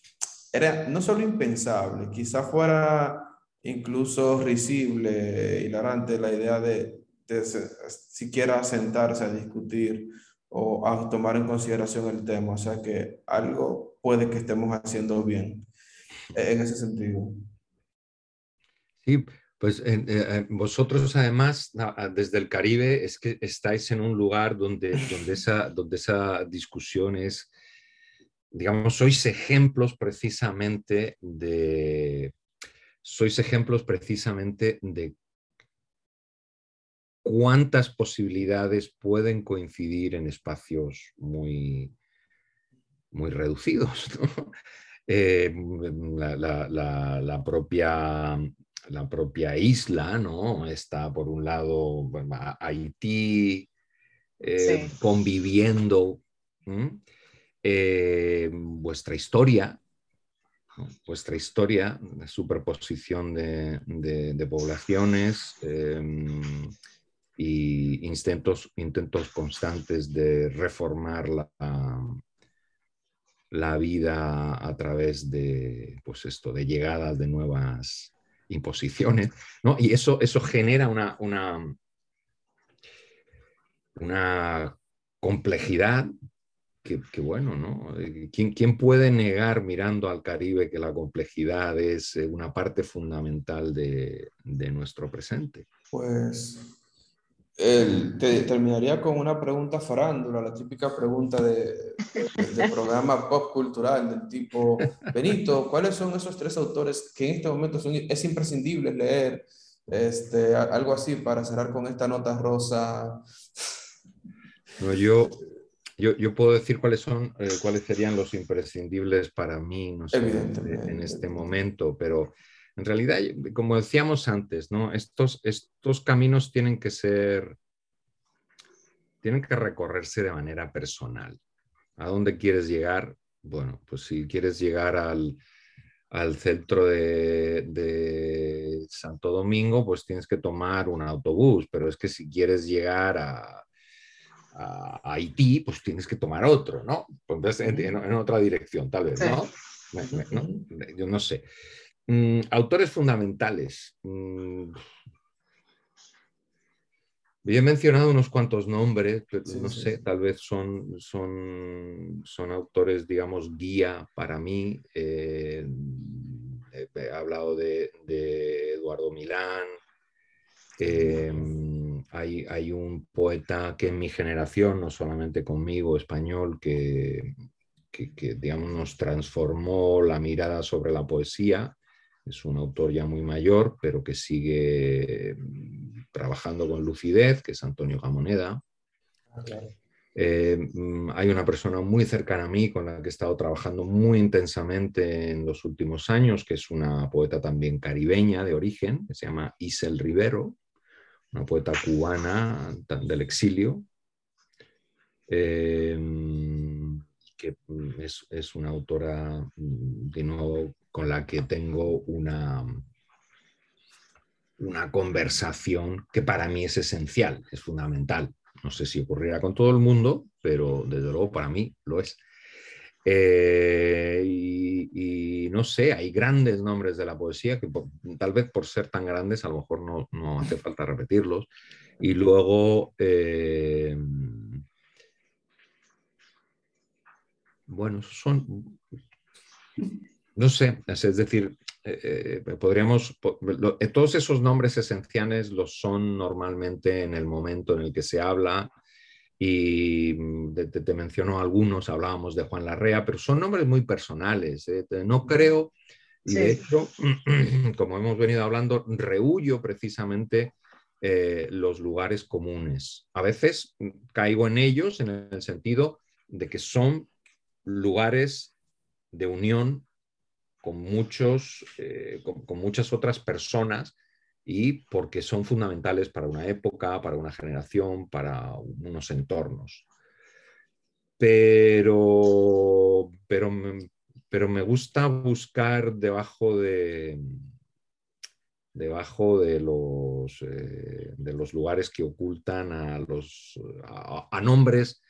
era no solo impensable, quizá fuera incluso risible, hilarante la idea de, de siquiera sentarse a discutir o a tomar en consideración el tema. O sea que algo puede que estemos haciendo bien en ese sentido. Sí, pues eh, vosotros además desde el Caribe es que estáis en un lugar donde, donde, esa, donde esa discusión es, digamos, sois ejemplos precisamente de, sois ejemplos precisamente de cuántas posibilidades pueden coincidir en espacios muy, muy reducidos. [LAUGHS] Eh, la, propia, la propia isla, ¿no? Está por un lado Haití eh, conviviendo. Eh, vuestra historia, vuestra historia, la superposición de, poblaciones em, y intentos, intentos constantes de reformar la, la vida a través de, pues esto, de llegadas de nuevas imposiciones, ¿no? Y eso, eso genera una, una, complejidad que, bueno, ¿no? ¿Quién, ¿Quién, puede negar mirando al Caribe que la complejidad es eh, una parte fundamental de, de nuestro presente? Pues te terminaría con una pregunta farándula, la típica pregunta de, de, programa pop cultural del tipo, Benito, ¿cuáles son esos tres autores que en este momento son, es imprescindible leer? Este, algo así para cerrar con esta nota rosa. No, yo, yo, puedo decir cuáles son, eh, cuáles serían los imprescindibles para mí, no sé, en este momento, pero en realidad, como decíamos antes, ¿no? Estos, estos caminos tienen que ser, tienen que recorrerse de manera personal. ¿A dónde quieres llegar? Bueno, pues si quieres llegar al, centro de, de, Santo Domingo, pues tienes que tomar un autobús, pero es que si quieres llegar a, a, Haití, pues tienes que tomar otro, ¿no? Pues en, otra dirección, tal vez, ¿no? Yo no sé. Mm, autores fundamentales. Mm, he mencionado unos cuantos nombres, no sé, tal vez son, son, son autores, digamos, guía para mí. Eh, he hablado de, Eduardo Milán. Eh, hay, un poeta que en mi generación, no solamente conmigo, español, que, digamos, nos transformó la mirada sobre la poesía. Es un autor ya muy mayor, pero que sigue mm, trabajando con lucidez, que es Antonio Gamoneda. Ah, eh, mm, hay una persona muy cercana a mí con la que he estado trabajando muy intensamente en los últimos años, que es una poeta también caribeña de origen, que se llama Isel Rivero, una poeta cubana del exilio, em, que es, una autora, mm, con la que tengo una, una conversación que para mí es esencial, es fundamental. No sé si ocurrirá con todo el mundo, pero desde luego para mí lo es. Eh, y, no sé, hay grandes nombres de la poesía que tal vez por ser tan grandes a lo mejor no, no hace falta repetirlos. Y luego, eh, bueno, son, no sé, es decir, eh, podríamos, todos esos nombres esenciales los son normalmente en el momento en el que se habla y mm, te, menciono algunos, hablábamos de Juan Larrea, pero son nombres muy personales. ¿eh? No creo, Y de hecho, [CLEARS THROAT] como hemos venido hablando, rehuyo precisamente eh, los lugares comunes. A veces caigo en ellos en el sentido de que son lugares de unión con, muchos, eh, con, muchas otras personas y porque son fundamentales para una época, para una generación, para unos entornos. Pero, pero, pero me gusta buscar debajo de, debajo de los, eh, de los lugares que ocultan a, los, a nombres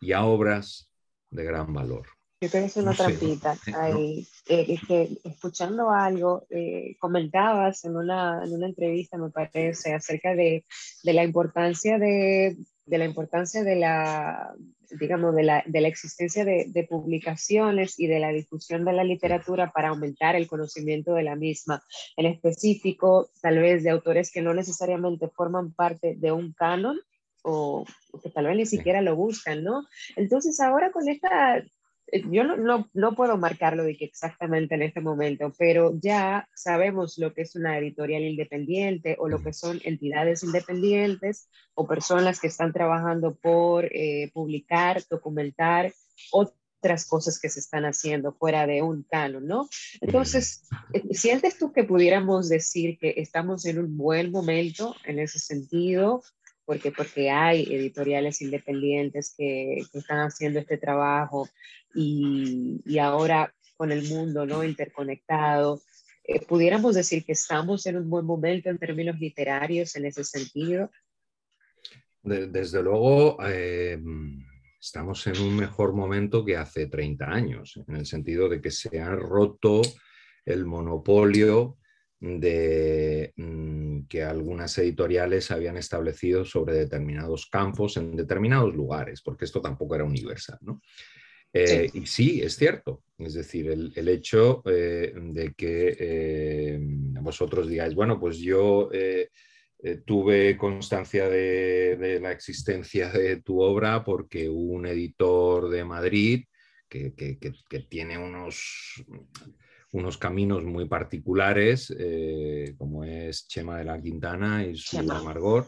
y a obras de gran valor. Yo creo que es una trampita. Ahí, eh, que escuchando algo, eh, comentabas en una, en una entrevista, me parece, acerca de, de la importancia de, de, la importancia de la, digamos, de la, de la existencia de, de, publicaciones y de la difusión de la literatura para aumentar el conocimiento de la misma. En específico, tal vez de autores que no necesariamente forman parte de un canon, o que tal vez ni siquiera lo buscan, ¿no? Entonces ahora con esta eh, yo no, no, no, puedo marcarlo de que exactamente en este momento, pero ya sabemos lo que es una editorial independiente o lo que son entidades independientes o personas que están trabajando por eh, publicar, documentar otras cosas que se están haciendo fuera de un canon, ¿no? Entonces, eh, ¿sientes tú que pudiéramos decir que estamos en un buen momento en ese sentido? Porque, porque hay editoriales independientes que, que están haciendo este trabajo y, y, ahora con el mundo ¿no? interconectado, eh, pudiéramos decir que estamos en un buen momento en términos literarios en ese sentido. Desde luego, eh, estamos en un mejor momento que hace 30 años, en el sentido de que se ha roto el monopolio de mm, que algunas editoriales habían establecido sobre determinados campos en determinados lugares, porque esto tampoco era universal. ¿no? Eh, y sí, es cierto. Es decir, el, hecho eh, de que eh, vosotros digáis, bueno, pues yo tuve constancia de, de, la existencia de tu obra porque un editor de Madrid que, que, que tiene unos unos caminos muy particulares, eh, como es Chema de la Quintana y su amargor,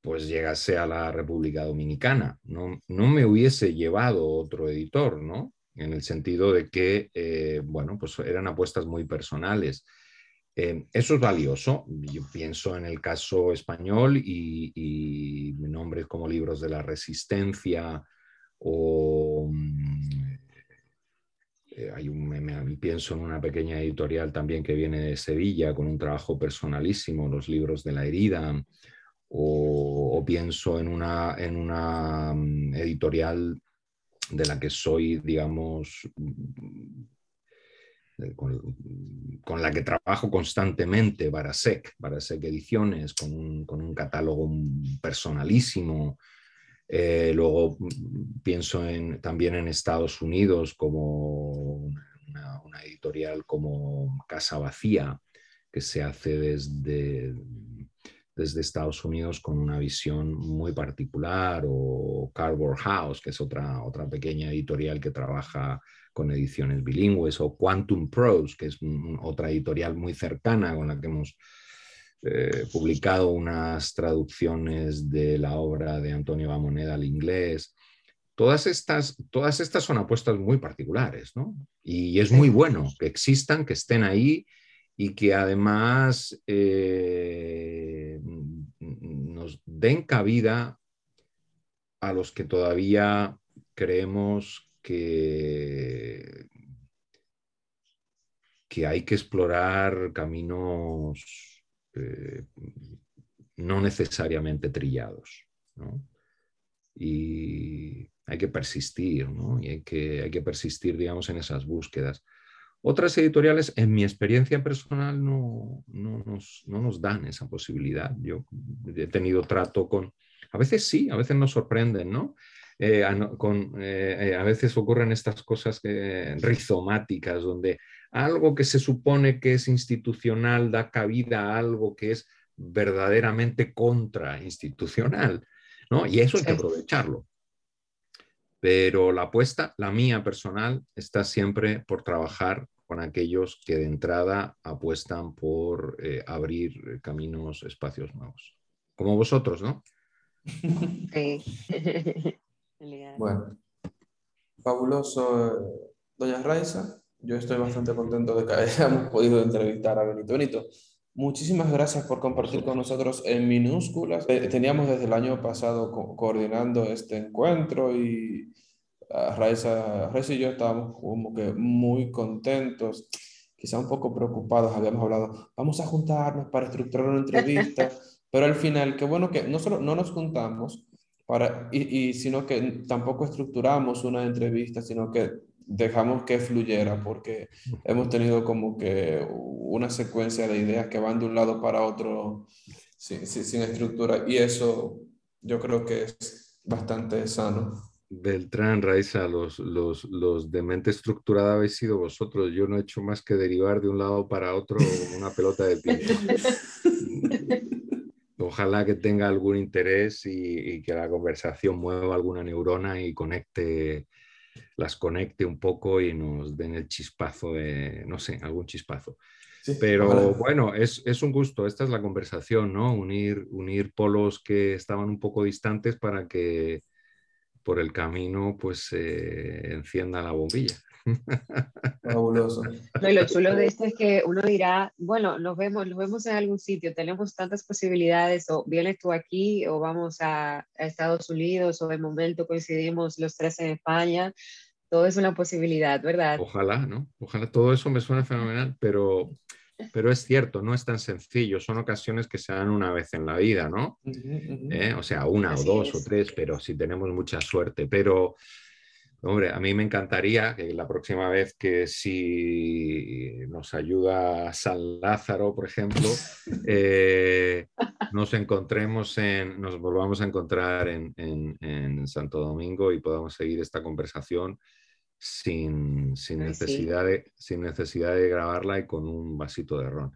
pues llegase a la República Dominicana. No, no, me hubiese llevado otro editor, ¿no? En el sentido de que, eh, bueno, pues eran apuestas muy personales. Eh, eso es valioso. Yo pienso en el caso español y, y nombres como libros de la resistencia o mm, eh, hay un, pienso en una pequeña editorial también que viene de Sevilla con un trabajo personalísimo, los libros de la herida, o, pienso en una, en una mm, editorial de la que soy, digamos, mm, con, la que trabajo constantemente, Barasek, Barasek Ediciones, con un, con un catálogo personalísimo, eh, luego mm, pienso en, también en Estados Unidos como como Casa Vacía, que se hace desde, desde Estados Unidos con una visión muy particular, o Cardboard House, que es otra, otra pequeña editorial que trabaja con ediciones bilingües, o Quantum Prose, que es otra editorial muy cercana con la que hemos eh, publicado unas traducciones de la obra de Antonio Bamoneda al inglés. Todas estas, todas estas son apuestas muy particulares, ¿no? Y es muy bueno que existan, que estén ahí y que además eh, nos den cabida a los que todavía creemos que, que hay que explorar caminos eh, no necesariamente trillados. Y hay que persistir, Y hay que, hay que persistir, digamos, en esas búsquedas. Otras editoriales, en mi experiencia personal, no, no, nos, dan esa posibilidad. Yo he tenido trato con, a veces sí, a veces nos sorprenden, ¿no? Eh, con, eh, a veces ocurren estas cosas rizomáticas, donde algo que se supone que es institucional da cabida a algo que es verdaderamente contrainstitucional, ¿no? Y eso hay que aprovecharlo. Pero la apuesta, la mía personal, está siempre por trabajar con aquellos que de entrada apuestan por eh, abrir caminos, espacios nuevos. Como vosotros, ¿no? Sí. [LAUGHS] bueno, fabuloso, doña Raiza. Yo estoy bastante contento de que [LAUGHS] hayamos podido entrevistar a Benito. Benito, muchísimas gracias por compartir con nosotros en minúsculas. Eh, teníamos desde el año pasado coordinando este encuentro y uh, Raiza, Raiza y yo estábamos como que muy contentos, quizá un poco preocupados. Habíamos hablado, vamos a juntarnos para estructurar una entrevista, [LAUGHS] pero al final, qué bueno que no solo no nos juntamos, para, y, y, sino que tampoco estructuramos una entrevista, sino que dejamos que fluyera porque hemos tenido como que una secuencia de ideas que van de un lado para otro sin, sin, estructura y eso yo creo que es bastante sano. Beltrán, Raiza, los, los, los de mente estructurada habéis sido vosotros. Yo no he hecho más que derivar de un lado para otro una pelota de ping [LAUGHS] Ojalá que tenga algún interés y, y, que la conversación mueva alguna neurona y conecte las conecte un poco y nos den el chispazo de, no sé, algún chispazo. Pero bueno, es, es, un gusto, esta es la conversación, ¿no? Unir, unir polos que estaban un poco distantes para que por el camino pues se encienda la bombilla. [LAUGHS] Fabuloso. lo chulo de esto es que uno dirá, bueno, nos vemos, nos vemos en algún sitio, tenemos tantas posibilidades, o vienes tú aquí, o vamos a, a Estados Unidos, o de momento coincidimos los tres en España. Todo es una posibilidad, ¿verdad? Ojalá, ¿no? Ojalá todo eso me suena fenomenal, pero pero es cierto, no es tan sencillo, son ocasiones que se dan una vez en la vida, ¿no? ¿Eh? O sea, una o dos o tres, pero si tenemos mucha suerte, pero Hombre, a mí me encantaría que la próxima vez que si nos ayuda San Lázaro, por ejemplo, [LAUGHS] eh, nos encontremos en, nos volvamos a encontrar en, Santo Domingo y podamos seguir esta conversación sin, necesidad de, sin necesidad de grabarla y con un vasito de ron.